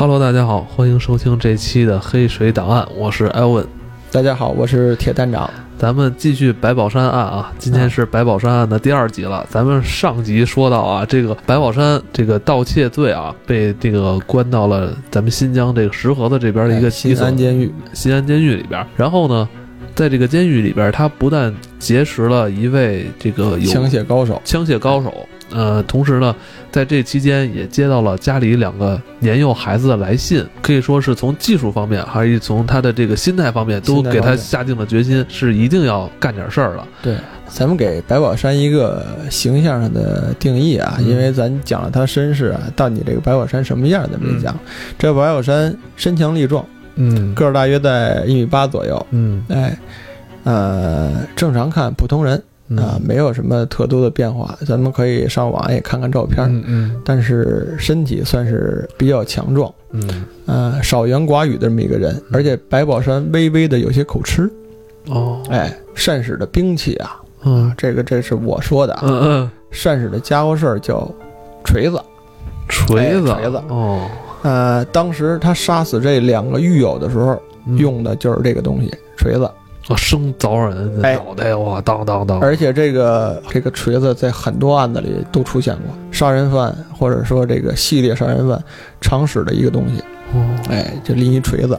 Hello，大家好，欢迎收听这期的《黑水档案》，我是艾文。大家好，我是铁探长。咱们继续白宝山案啊，今天是白宝山案的第二集了。咱们上集说到啊，这个白宝山这个盗窃罪啊，被这个关到了咱们新疆这个石河子这边的一个新安监狱，新安监狱里边。然后呢，在这个监狱里边，他不但结识了一位这个有枪械高手，枪械高手。呃，同时呢，在这期间也接到了家里两个年幼孩子的来信，可以说是从技术方面，还是从他的这个心态方面，都给他下定了决心，是一定要干点事儿了。对，咱们给白宝山一个形象上的定义啊，因为咱讲了他身世啊，到你这个白宝山什么样，咱们讲。这白宝山身强力壮，嗯，个儿大约在一米八左右，嗯，哎，呃，正常看普通人。啊，没有什么特多的变化，咱们可以上网也看看照片。嗯嗯，但是身体算是比较强壮。嗯，呃，少言寡语的这么一个人，而且白宝山微微的有些口吃。哦，哎，善使的兵器啊，嗯，这个这是我说的啊。嗯嗯，善使的家伙事儿叫锤子，锤子，锤子。哦，呃，当时他杀死这两个狱友的时候，用的就是这个东西，锤子。生凿人的脑袋哇，当当当！而且这个这个锤子在很多案子里都出现过，杀人犯或者说这个系列杀人犯常使的一个东西。哦，哎，就拎一锤子。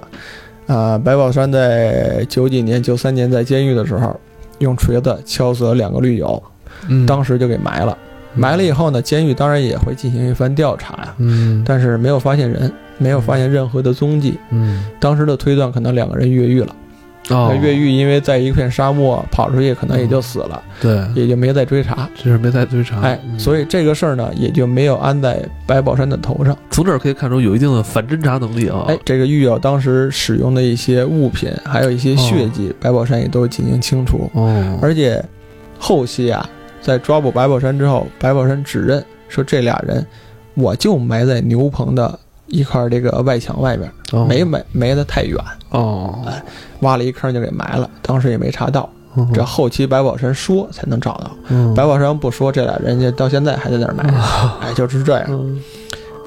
啊，白宝山在九几年、九三年在监狱的时候，用锤子敲死了两个狱友，当时就给埋了。埋了以后呢，监狱当然也会进行一番调查呀。嗯，但是没有发现人，没有发现任何的踪迹。嗯，当时的推断可能两个人越狱了。那越狱，因为在一片沙漠跑出去，可能也就死了，对，也就没再追查，就是没再追查。哎，所以这个事儿呢，也就没有安在白宝山的头上。从这儿可以看出有一定的反侦查能力啊。哎，这个狱友当时使用的一些物品，还有一些血迹，白宝山也都进行清除。哦，而且后期啊，在抓捕白宝山之后，白宝山指认说这俩人，我就埋在牛棚的。一块这个外墙外边，没埋埋得太远。哦，哎，挖了一坑就给埋了，当时也没查到，这后期白宝山说才能找到，白宝山不说，这俩人家到现在还在那儿埋，哎，就是这样，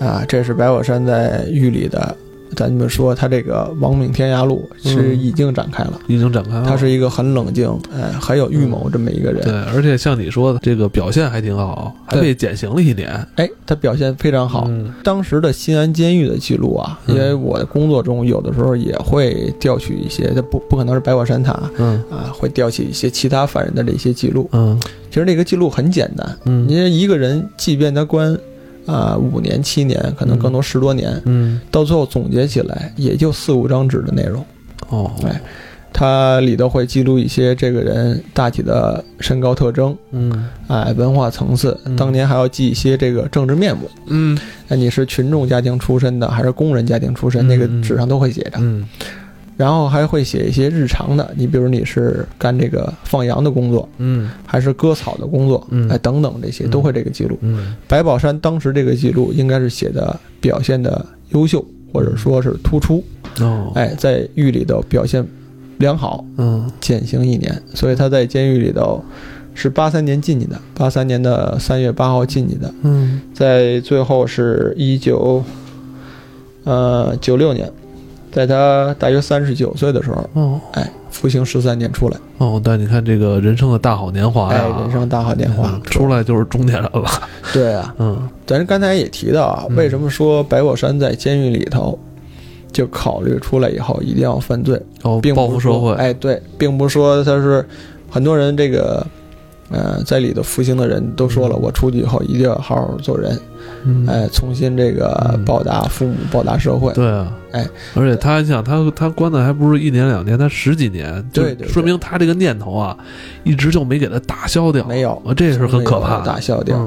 啊，这是白宝山在狱里的。咱们说他这个亡命天涯路是已经展开了，已经展开了。他是一个很冷静，哎，很有预谋这么一个人。对，而且像你说的，这个表现还挺好，还被减刑了一年。哎，他表现非常好。当时的新安监狱的记录啊，因为我的工作中有的时候也会调取一些，他不不可能是白果山塔，嗯啊，会调取一些其他犯人的这些记录。嗯，其实那个记录很简单，嗯，因为一个人即便他关。啊，五年、七年，可能更多十多年，嗯，到最后总结起来也就四五张纸的内容，哦，哎，它里头会记录一些这个人大体的身高特征，嗯，哎，文化层次，当年还要记一些这个政治面目，嗯，那你是群众家庭出身的还是工人家庭出身，那个纸上都会写着，嗯。然后还会写一些日常的，你比如你是干这个放羊的工作，嗯，还是割草的工作，嗯，哎，等等这些都会这个记录。嗯，白宝山当时这个记录应该是写的表现的优秀，或者说是突出，哦，哎，在狱里头表现良好，嗯，减刑一年，所以他在监狱里头是八三年进去的，八三年的三月八号进去的，嗯，在最后是一九，呃，九六年。在他大约三十九岁的时候，哦，哎，服刑十三年出来，哦，但你看这个人生的大好年华呀，人生大好年华，出来就是中年人了。对啊，嗯，咱刚才也提到啊，为什么说白宝山在监狱里头就考虑出来以后一定要犯罪，哦，报复社会？哎，对，并不是说他是很多人这个，呃，在里头服刑的人都说了，我出去以后一定要好好做人。哎，重新这个报答父母，报答社会。对啊，哎，而且他想，他他关的还不是一年两年，他十几年，对对，说明他这个念头啊，一直就没给他打消掉。没有，这是很可怕的，打消掉。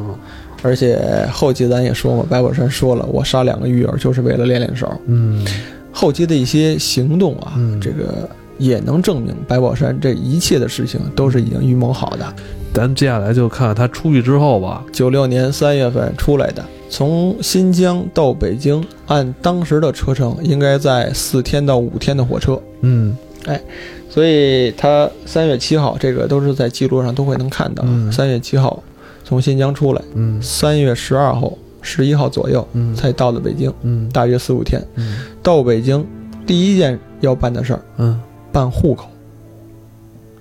而且后期咱也说嘛，白宝山说了，我杀两个狱友就是为了练练手。嗯，后期的一些行动啊，这个也能证明白宝山这一切的事情都是已经预谋好的。咱接下来就看他出狱之后吧。九六年三月份出来的，从新疆到北京，按当时的车程，应该在四天到五天的火车。嗯，哎，所以他三月七号，这个都是在记录上都会能看到。三月七号从新疆出来，嗯，三月十二号十一号左右才到的北京，嗯，大约四五天。嗯到北京第一件要办的事儿，嗯，办户口。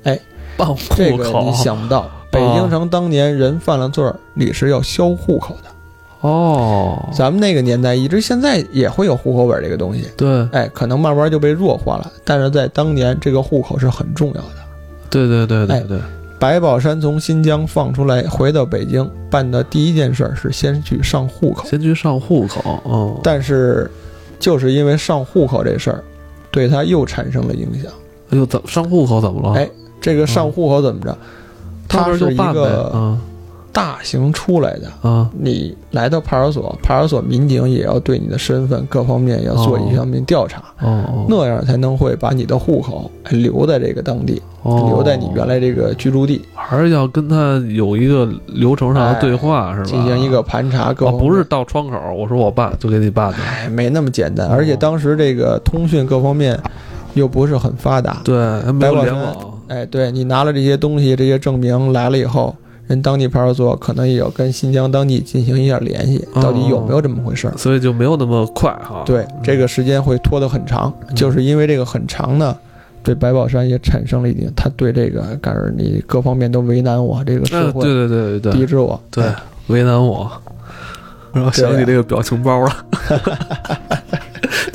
哎，办户口，这个你想不到，北京城当年人犯了罪儿，你是要销户口的。哦，咱们那个年代一直现在也会有户口本这个东西，对，哎，可能慢慢就被弱化了，但是在当年这个户口是很重要的。对对对对对。白宝山从新疆放出来，回到北京办的第一件事是先去上户口，先去上户口。哦，但是就是因为上户口这事儿，对他又产生了影响。哎呦，怎么上户口怎么了？哎，这个上户口怎么着？他是一个。大型出来的啊，你来到派出所，派出所民警也要对你的身份各方面要做一方面调查，哦，那样才能会把你的户口留在这个当地，留在你原来这个居住地，还是要跟他有一个流程上的对话，是吧？进行一个盘查，各不是到窗口，我说我爸就给你办的，哎，没那么简单，而且当时这个通讯各方面又不是很发达，对，没有联网，哎，对你拿了这些东西，这些证明来了以后。人当地派出所可能也要跟新疆当地进行一下联系，到底有没有这么回事？所以就没有那么快哈。对，这个时间会拖得很长，就是因为这个很长呢，对白宝山也产生了一定，他对这个，感觉你各方面都为难我，这个社会对对对对抵制我，对为难我，然后想起这个表情包了，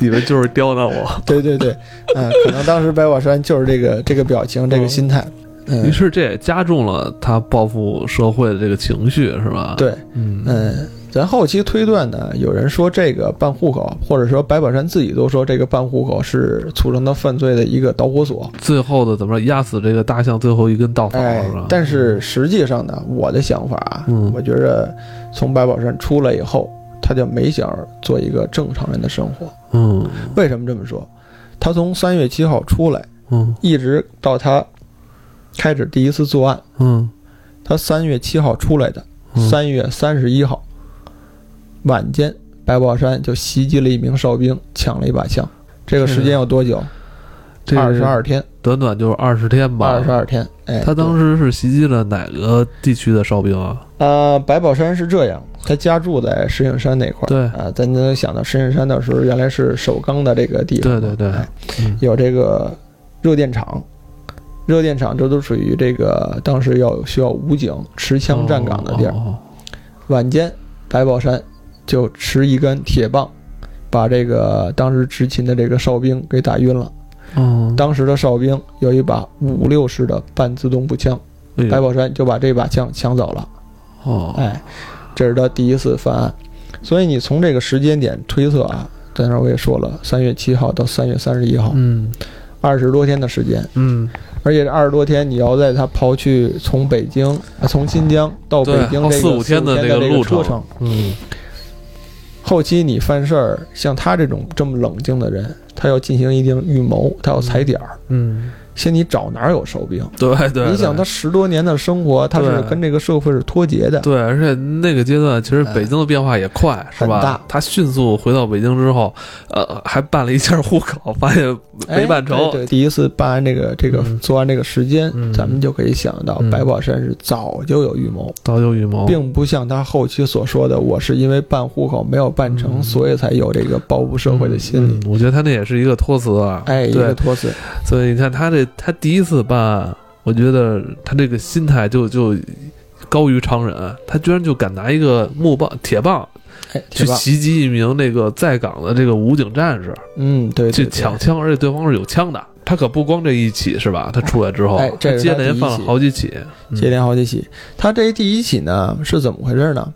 你们就是刁难我。对 对对，嗯，可能当时白宝山就是这个这个表情，这个心态。嗯于是这也加重了他报复社会的这个情绪，是吧？对，嗯嗯，咱后期推断呢，有人说这个办户口，或者说白宝山自己都说这个办户口是促成他犯罪的一个导火索，最后的怎么压死这个大象最后一根稻草，是吧？但是实际上呢，我的想法啊，我觉着从白宝山出来以后，他就没想做一个正常人的生活。嗯，为什么这么说？他从三月七号出来，嗯，一直到他。开始第一次作案，嗯，他三月七号出来的，三月三十一号晚间，白宝山就袭击了一名哨兵，抢了一把枪。这个时间有多久？二十二天，短短就是二十天吧。二十二天，哎，他当时是袭击了哪个地区的哨兵啊？呃，白宝山是这样，他家住在石景山那块儿。对啊，咱能想到石景山那时候原来是首钢的这个地方，对对对，有这个热电厂。热电厂，这都属于这个当时要需要武警持枪站岗的地儿。晚间，白宝山就持一根铁棒，把这个当时执勤的这个哨兵给打晕了。当时的哨兵有一把五六式的半自动步枪，白宝山就把这把枪抢走了。哦，哎，这是他第一次犯案。所以你从这个时间点推测啊，在那我也说了，三月七号到三月三十一号，嗯，二十多天的时间，嗯。而且这二十多天，你要在他刨去从北京、从新疆到北京这个四五天的这个路程，嗯，后期你犯事儿，像他这种这么冷静的人，他要进行一定预谋，他要踩点儿，嗯。先你找哪儿有烧饼？对对，你想他十多年的生活，他是跟这个社会是脱节的。对，而且那个阶段其实北京的变化也快，是吧？他迅速回到北京之后，呃，还办了一下户口，发现没办成。对，第一次办完这个这个做完这个时间，咱们就可以想到白宝山是早就有预谋，早有预谋，并不像他后期所说的，我是因为办户口没有办成，所以才有这个报复社会的心理。我觉得他那也是一个托词啊，哎，一个托词。所以你看他这。他第一次办案，我觉得他这个心态就就高于常人。他居然就敢拿一个木棒、铁棒，去袭击一名那个在岗的这个武警战士。嗯，对，去抢枪，而且对方是有枪的。他可不光这一起是吧？他出来之后，接连犯了好几起，接连好几起。他这第一起呢是怎么回事呢？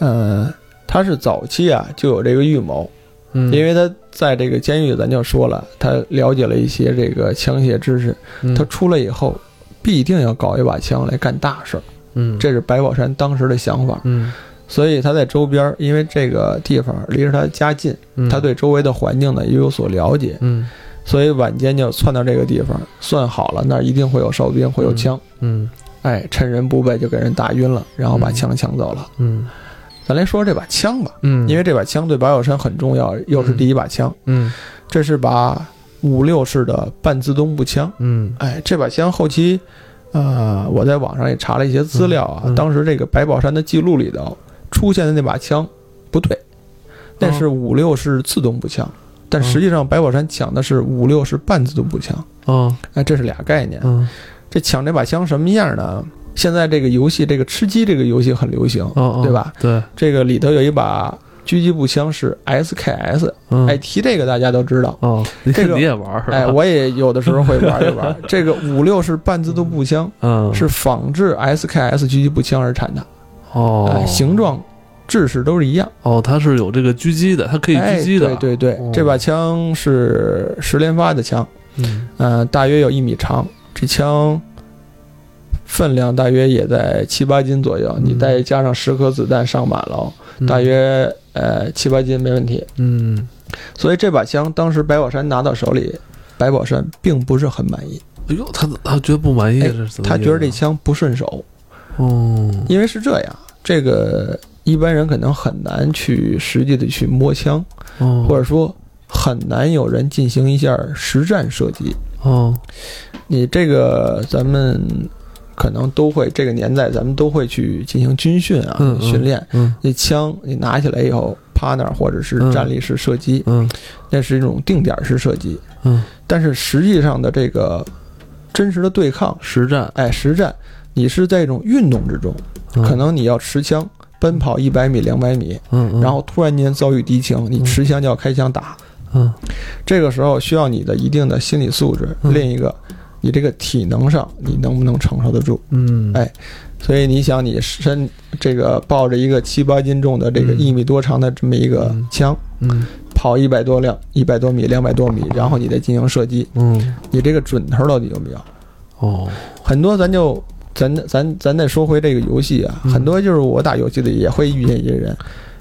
呃，他是早期啊就有这个预谋。因为他在这个监狱，咱就说了，他了解了一些这个枪械知识。他出来以后，必定要搞一把枪来干大事。嗯，这是白宝山当时的想法。嗯，所以他在周边，因为这个地方离着他家近，他对周围的环境呢也有所了解。嗯，所以晚间就窜到这个地方，算好了那儿一定会有哨兵，会有枪。嗯，哎，趁人不备就给人打晕了，然后把枪抢走了。嗯。咱来说说这把枪吧，嗯，因为这把枪对白宝山很重要，又是第一把枪，嗯，这是把五六式的半自动步枪，嗯，哎，这把枪后期，呃，我在网上也查了一些资料啊，当时这个白宝山的记录里头出现的那把枪不对，那是五六式自动步枪，但实际上白宝山抢的是五六式半自动步枪。哦，哎，这是俩概念。嗯，这抢这把枪什么样呢？现在这个游戏，这个吃鸡这个游戏很流行，哦，对吧？对，这个里头有一把狙击步枪是 SKS，哎，提这个大家都知道。哦，这个你也玩哎，我也有的时候会玩一玩。这个五六式半自动步枪，嗯，是仿制 SKS 狙击步枪而产的。哦，形状、制式都是一样。哦，它是有这个狙击的，它可以狙击的。对对对，这把枪是十连发的枪，嗯，大约有一米长。这枪。分量大约也在七八斤左右，你再加上十颗子弹上满了，大约呃七八斤没问题。嗯，所以这把枪当时白宝山拿到手里，白宝山并不是很满意。哎呦，他他觉得不满意？他觉得这枪不顺手。哦，因为是这样，这个一般人可能很难去实际的去摸枪，或者说很难有人进行一下实战射击。哦，你这个咱们。可能都会这个年代，咱们都会去进行军训啊，训练。那枪你拿起来以后趴那儿，或者是站立式射击，那是一种定点式射击。嗯，但是实际上的这个真实的对抗实战，哎，实战，你是在一种运动之中，可能你要持枪奔跑一百米、两百米，嗯，然后突然间遭遇敌情，你持枪就要开枪打。嗯，这个时候需要你的一定的心理素质。另一个。你这个体能上，你能不能承受得住？嗯，哎，所以你想，你身这个抱着一个七八斤重的这个一米多长的这么一个枪，嗯，跑一百多辆、一百多米、两百多米，然后你再进行射击，嗯，你这个准头到底有没有？哦，很多咱就咱咱咱再说回这个游戏啊，很多就是我打游戏的也会遇见一些人。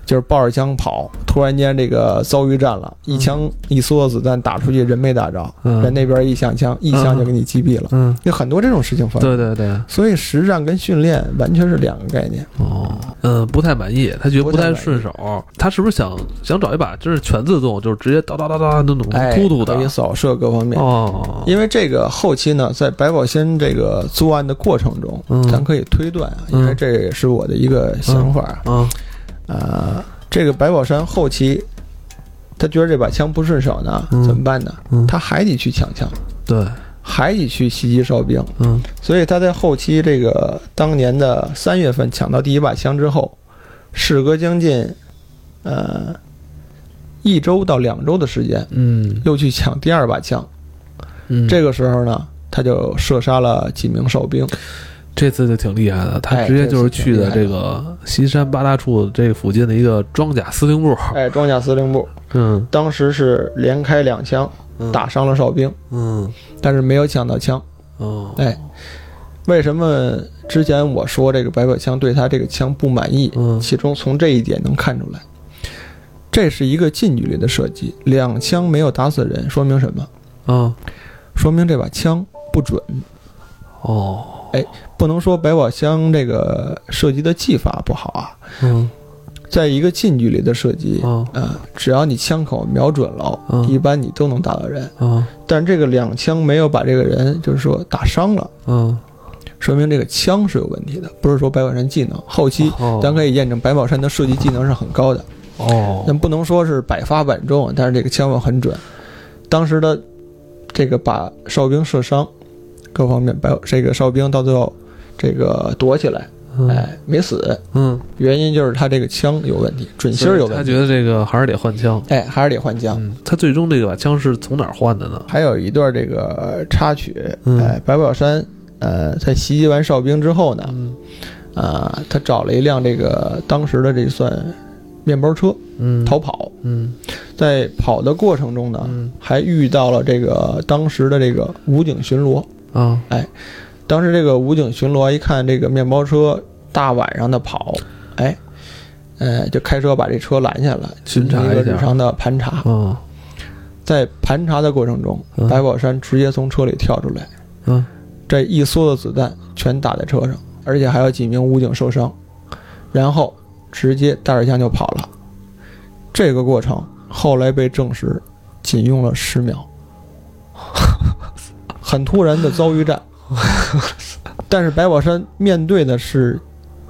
就是抱着枪跑，突然间这个遭遇战了，一枪一梭子子弹打出去，人没打着，人那边一响枪，一枪就给你击毙了。嗯，有很多这种事情发生。对对对，所以实战跟训练完全是两个概念。哦，嗯，不太满意，他觉得不太顺手。他是不是想想找一把就是全自动，就是直接哒哒哒哒那种突突的，可以扫射各方面。哦，因为这个后期呢，在白宝仙这个作案的过程中，咱可以推断啊，因为这也是我的一个想法啊。啊，这个白宝山后期，他觉得这把枪不顺手呢，怎么办呢？他还得去抢枪，对，还得去袭击哨兵。嗯，所以他在后期这个当年的三月份抢到第一把枪之后，事隔将近呃一周到两周的时间，嗯，又去抢第二把枪。嗯，这个时候呢，他就射杀了几名哨兵。这次就挺厉害的，他直接就是去的这个西山八大处这附近的一个装甲司令部。哎，装甲司令部，嗯，当时是连开两枪，打伤了哨兵，嗯，但是没有抢到枪。哦，哎，为什么之前我说这个白宝枪对他这个枪不满意？嗯，其中从这一点能看出来，这是一个近距离的射击，两枪没有打死人，说明什么？啊，说明这把枪不准。哦。哎，不能说百宝箱这个射击的技法不好啊。嗯，在一个近距离的射击，啊，只要你枪口瞄准了，一般你都能打到人。啊，但这个两枪没有把这个人，就是说打伤了。嗯，说明这个枪是有问题的，不是说百宝山技能。后期咱可以验证百宝山的射击技能是很高的。哦，但不能说是百发百中，但是这个枪法很准。当时的这个把哨兵射伤。各方面，白这个哨兵到最后，这个躲起来，哎，没死。嗯，原因就是他这个枪有问题，准心有问题。他觉得这个还是得换枪，哎，还是得换枪。他最终这个把枪是从哪儿换的呢？还有一段这个插曲，哎，白宝山，呃，在袭击完哨兵之后呢，啊，他找了一辆这个当时的这算面包车，嗯，逃跑。嗯，在跑的过程中呢，还遇到了这个当时的这个武警巡逻。啊，哎，当时这个武警巡逻一看这个面包车大晚上的跑，哎，呃，就开车把这车拦下了，巡查一个日常的盘查。嗯，在盘查的过程中，白宝山直接从车里跳出来，嗯，这一梭子子弹全打在车上，而且还有几名武警受伤，然后直接带着枪就跑了。这个过程后来被证实，仅用了十秒。很突然的遭遇战，但是白宝山面对的是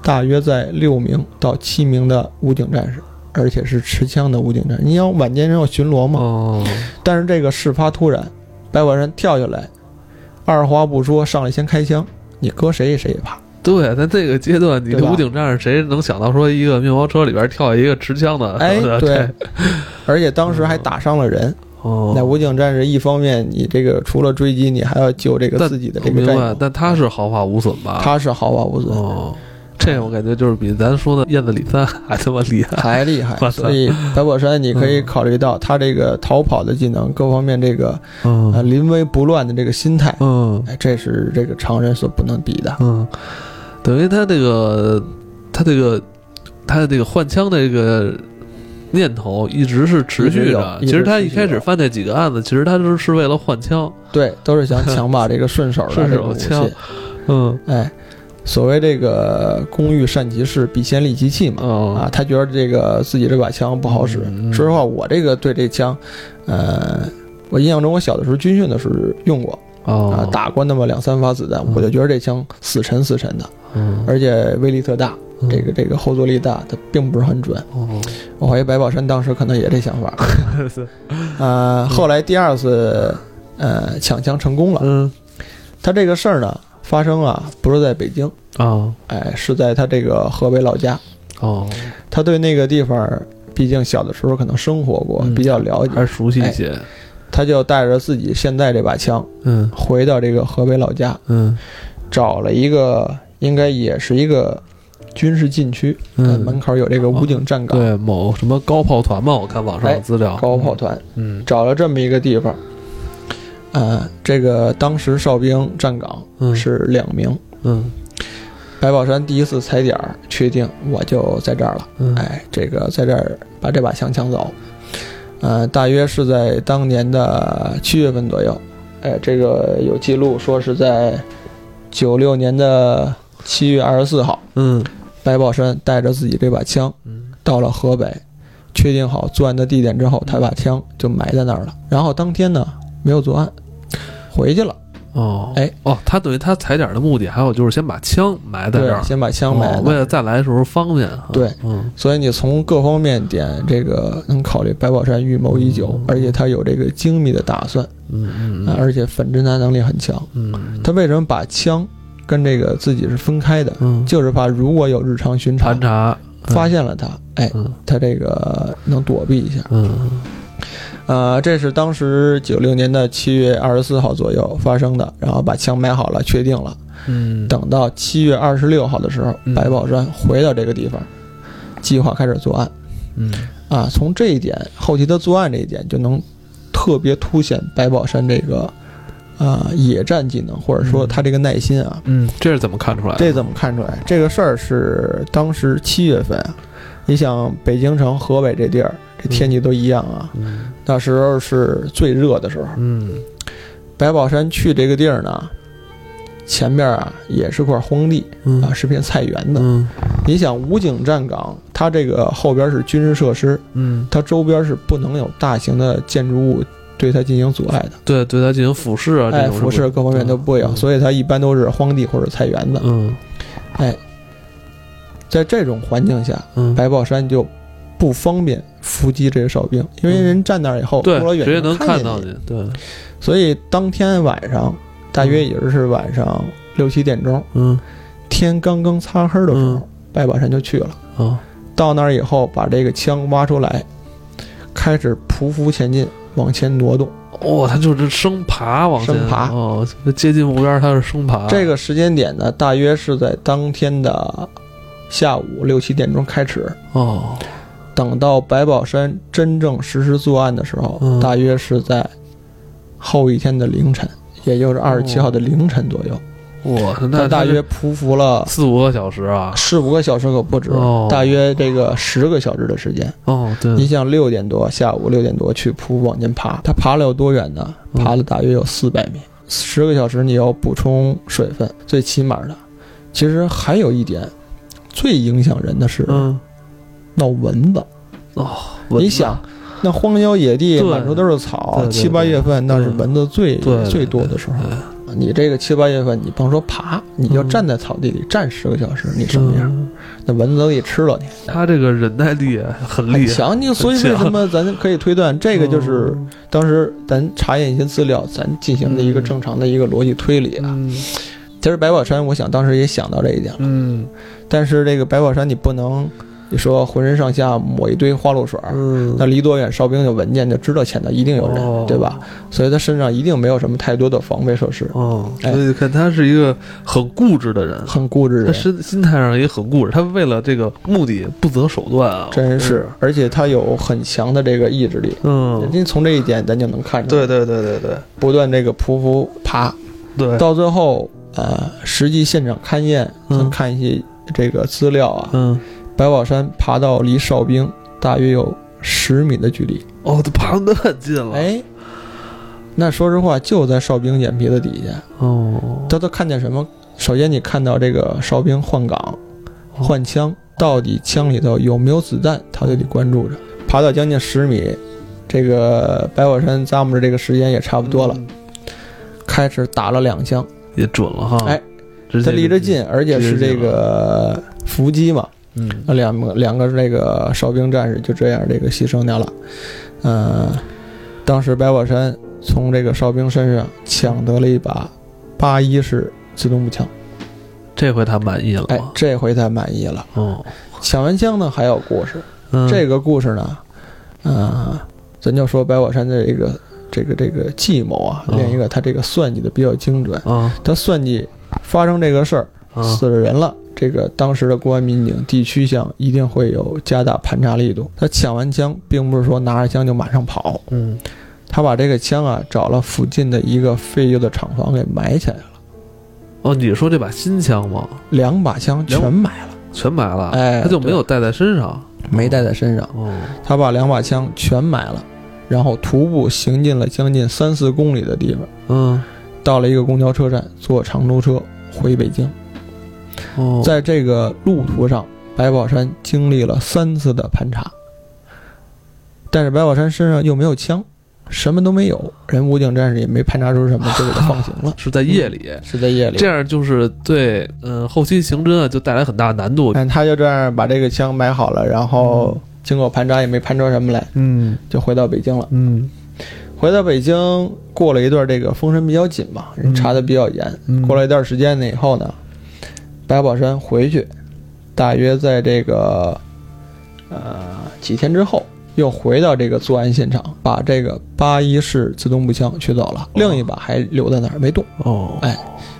大约在六名到七名的武警战士。而且是持枪的武警战士。你想晚间人要巡逻嘛？哦，但是这个事发突然，白宝山跳下来，二话不说上来先开枪，你搁谁谁也怕。对，在这个阶段，你的武警战士谁能想到说一个面包车里边跳下一个持枪的？哎，对，而且当时还打伤了人。哦，那武警战士一方面，你这个除了追击，你还要救这个自己的这个战友。但他是毫发无损吧？他是毫发无损。哦，这我感觉就是比咱说的燕子李三还他妈厉害，还厉害。所以白宝山，你可以考虑到他这个逃跑的技能，各方面这个啊临危不乱的这个心态，嗯，哎，这是这个常人所不能比的。嗯，等于他这个他这个他的这个换枪的这个。念头一直是持续着。其实他一开始犯那几个案子，其实他都是为了换枪。对，都是想 抢把这个顺手的顺手枪。嗯，哎，所谓这个“工欲善其事，必先利其器”嘛。啊，他觉得这个自己这把枪不好使。说实话，我这个对这枪，呃，我印象中我小的时候军训的时候用过啊，打过那么两三发子弹，我就觉得这枪死沉死沉的，而且威力特大。这个这个后坐力大，它并不是很准。我怀疑白宝山当时可能也这想法。呃，后来第二次，呃，抢枪成功了。嗯，他这个事儿呢，发生啊，不是在北京啊，哎，是在他这个河北老家。哦，他对那个地方，毕竟小的时候可能生活过，比较了解，还熟悉一些。他就带着自己现在这把枪，嗯，回到这个河北老家，嗯，找了一个，应该也是一个。军事禁区，嗯，门口有这个武警站岗，对，某什么高炮团吧，我看网上有资料，高炮团，嗯，找了这么一个地方，啊，这个当时哨兵站岗是两名，嗯，白宝山第一次踩点儿，确定我就在这儿了，哎，这个在这儿把这把枪抢走，呃，大约是在当年的七月份左右，哎，这个有记录说是在九六年的七月二十四号，嗯。白宝山带着自己这把枪，到了河北，确定好作案的地点之后，他把枪就埋在那儿了。然后当天呢，没有作案，回去了。哦，哎，哦，他等于他踩点的目的，还有就是先把枪埋在这儿，先把枪埋，为了再来的时候方便。对，嗯，所以你从各方面点，这个能考虑白宝山预谋已久，而且他有这个精密的打算，嗯嗯，而且反侦查能力很强。嗯，他为什么把枪？跟这个自己是分开的，嗯，就是怕如果有日常巡查，盘查发现了他，哎，他这个能躲避一下，嗯，呃，这是当时九六年的七月二十四号左右发生的，然后把枪买好了，确定了，嗯，等到七月二十六号的时候，白宝山回到这个地方，计划开始作案，嗯，啊，从这一点后期他作案这一点就能特别凸显白宝山这个。啊，野战技能，或者说他这个耐心啊，嗯，这是怎么看出来的？这怎么看出来？这个事儿是当时七月份啊，你想北京城、河北这地儿，这天气都一样啊，嗯那时候是最热的时候。嗯，白宝山去这个地儿呢，前面啊也是块荒地啊，是片菜园子。嗯，你想武警站岗，它这个后边是军事设施，嗯，它周边是不能有大型的建筑物。对它进行阻碍的，对，对它进行俯视啊，哎，俯视各方面都不会有，所以它一般都是荒地或者菜园子。嗯，哎，在这种环境下，白宝山就不方便伏击这些哨兵，因为人站那儿以后，对，直接能看到你。对，所以当天晚上，大约也是晚上六七点钟，嗯，天刚刚擦黑的时候，白宝山就去了。啊，到那儿以后，把这个枪挖出来，开始匍匐前进。往前挪动，哦，他就是生爬，往前爬，哦，接近目标，他是生爬。这个时间点呢，大约是在当天的下午六七点钟开始，哦，等到白宝山真正实施作案的时候，大约是在后一天的凌晨，也就是二十七号的凌晨左右。哇，那大约匍匐了四五个小时啊，四五个小时可不止，大约这个十个小时的时间。哦，对，你想六点多，下午六点多去匍往前爬，他爬了有多远呢？爬了大约有四百米，十个小时你要补充水分，最起码的。其实还有一点，最影响人的是，闹蚊子。哦，你想，那荒郊野地满处都是草，七八月份那是蚊子最最多的时候。你这个七八月份，你甭说爬，你就站在草地里站十个小时，你什么样？那蚊子都给吃了你。他这个忍耐力很厉害，强。你所以为什么咱可以推断，这个就是当时咱查验一些资料，咱进行的一个正常的一个逻辑推理啊。其实白宝山，我想当时也想到这一点了。嗯，但是这个白宝山，你不能。你说浑身上下抹一堆花露水，嗯，那离多远哨兵就闻见就知道前头一定有人，对吧？所以他身上一定没有什么太多的防备设施。哦，所以看他是一个很固执的人，很固执。他心心态上也很固执，他为了这个目的不择手段啊，真是。而且他有很强的这个意志力，嗯，您从这一点咱就能看出来。对对对对对，不断这个匍匐爬，对，到最后呃，实际现场勘验，咱看一些这个资料啊，嗯。白宝山爬到离哨兵大约有十米的距离，哦，他爬那么近了。哎，那说实话，就在哨兵眼皮子底下。哦，他都看见什么？首先，你看到这个哨兵换岗、换枪，到底枪里头有没有子弹，他就得关注着。爬到将近十米，这个白宝山咂摸着这个时间也差不多了，开始打了两枪，也准了哈。哎，他离着近，而且是这个伏击嘛。嗯，那两个两个那个哨兵战士就这样这个牺牲掉了。嗯，当时白宝山从这个哨兵身上抢得了一把八一式自动步枪，这回他满意了。哎，这回他满意了。哦，抢完枪呢还有故事。这个故事呢，嗯，咱就说白宝山的这个这个这个计谋啊，另一个他这个算计的比较精准。啊，他算计发生这个事儿，死了人了。这个当时的公安民警地区项一定会有加大盘查力度。他抢完枪，并不是说拿着枪就马上跑，嗯，他把这个枪啊找了附近的一个废旧的厂房给埋起来了。哦，你说这把新枪吗？两把枪全埋了，全埋了。哎，他就没有带在身上，没带在身上。哦，他把两把枪全埋了，然后徒步行进了将近三四公里的地方，嗯，到了一个公交车站，坐长途车回北京。在这个路途上，白宝山经历了三次的盘查，但是白宝山身上又没有枪，什么都没有，人武警战士也没盘查出什么，就给他放行了。是在夜里，是在夜里，这样就是对，嗯，后期刑侦啊就带来很大难度。但他就这样把这个枪买好了，然后经过盘查也没盘出什么来，嗯，就回到北京了。嗯，回到北京过了一段这个封神比较紧嘛，人查的比较严。过了一段时间呢以后呢。白宝山回去，大约在这个呃几天之后，又回到这个作案现场，把这个八一式自动步枪取走了，另一把还留在那儿没动。哦，哎，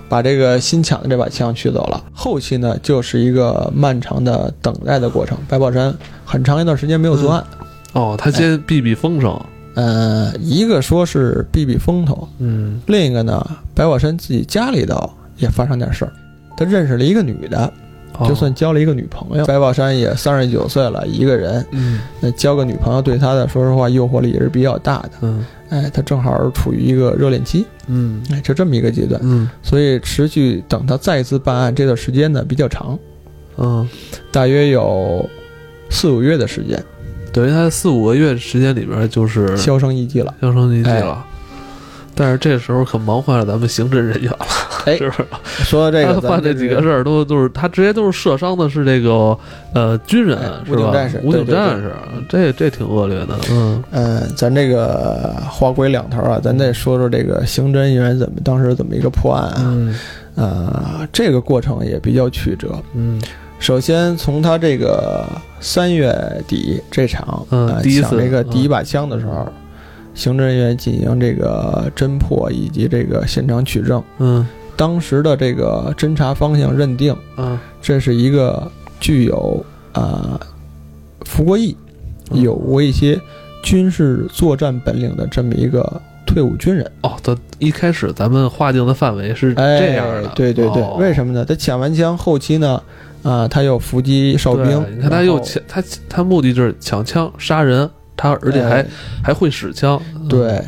把这个新抢的这把枪取走了。后期呢，就是一个漫长的等待的过程。白宝山很长一段时间没有作案。哦，他先避避风声。呃，一个说是避避风头，嗯，另一个呢，白宝山自己家里头也发生点事儿。他认识了一个女的，就算交了一个女朋友。白宝山也三十九岁了，一个人，嗯，那交个女朋友对他的，说实话诱惑力也是比较大的，嗯，哎，他正好处于一个热恋期，嗯，哎，就这么一个阶段，嗯，所以持续等他再一次办案这段时间呢比较长，嗯，大约有四五月的时间，等于他四五个月时间里边就是销声匿迹了，销声匿迹了。但是这时候可忙坏了咱们刑侦人员了，哎，是不是？说到这个，他犯这几个事儿都都是他直接都是射伤的是这个呃军人，武警战士，武警战士，这这挺恶劣的。嗯嗯，咱这个话归两头啊，咱得说说这个刑侦人员怎么当时怎么一个破案啊？嗯，呃，这个过程也比较曲折。嗯，首先从他这个三月底这场嗯抢这个第一把枪的时候。刑侦人员进行这个侦破以及这个现场取证。嗯，当时的这个侦查方向认定，嗯，这是一个具有啊服过役、有过一些军事作战本领的这么一个退伍军人。哦，他一开始咱们划定的范围是这样的。对对对，为什么呢？他抢完枪，后期呢，啊，他又伏击哨兵。你看，他又抢，他他目的就是抢枪杀人。他而且还还会使枪，对，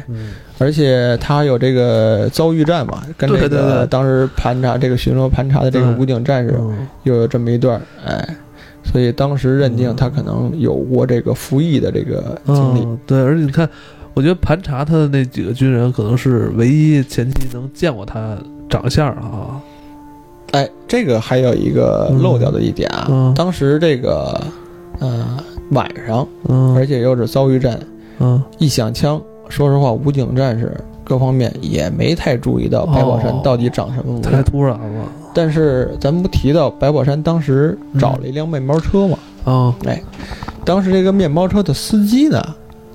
而且他有这个遭遇战嘛，跟这个当时盘查这个巡逻盘查的这个武警战士又有这么一段，哎，所以当时认定他可能有过这个服役的这个经历。对，而且你看，我觉得盘查他的那几个军人可能是唯一前期能见过他长相啊。哎，这个还有一个漏掉的一点啊，当时这个呃晚上，而且又是遭遇战，嗯，一响枪，说实话，武警战士各方面也没太注意到白宝山到底长什么模样，太突然了。但是咱们不提到白宝山当时找了一辆面包车吗？啊，哎，当时这个面包车的司机呢，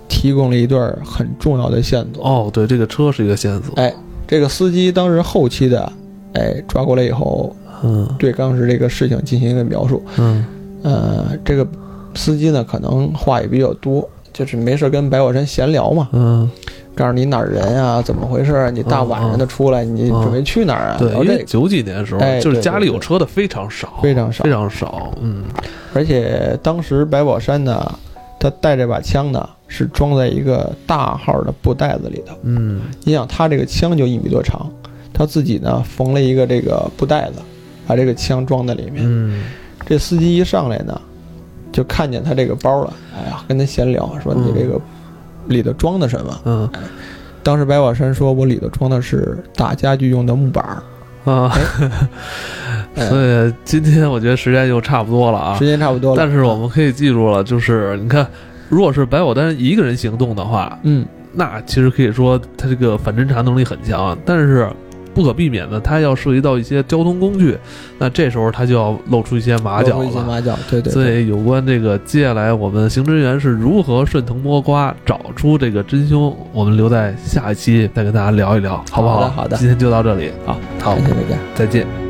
提供了一段很重要的线索。哦，对，这个车是一个线索。哎，这个司机当时后期的，哎，抓过来以后，嗯，对当时这个事情进行一个描述。嗯，呃，这个司机呢，可能话也比较多，就是没事跟白宝山闲聊嘛。嗯。告诉你哪儿人啊？怎么回事？你大晚上的出来，你准备去哪儿啊？对，因为九几年的时候，就是家里有车的非常少，非常少，非常少。嗯，而且当时白宝山呢，他带这把枪呢，是装在一个大号的布袋子里头。嗯，你想他这个枪就一米多长，他自己呢缝了一个这个布袋子，把这个枪装在里面。嗯，这司机一上来呢，就看见他这个包了。哎呀，跟他闲聊说你这个。里头装的什么？嗯，当时白宝山说：“我里头装的是打家具用的木板儿。”啊，所以今天我觉得时间就差不多了啊，时间差不多了。但是我们可以记住了，就是你看，如果是白宝丹一个人行动的话，嗯，那其实可以说他这个反侦查能力很强，但是。不可避免的，它要涉及到一些交通工具，那这时候它就要露出一些马脚了。一些马脚，对对。所以有关这个接下来我们刑侦员是如何顺藤摸瓜找出这个真凶，我们留在下一期再跟大家聊一聊，好不好？好的，今天就到这里，好，好，再见，再见。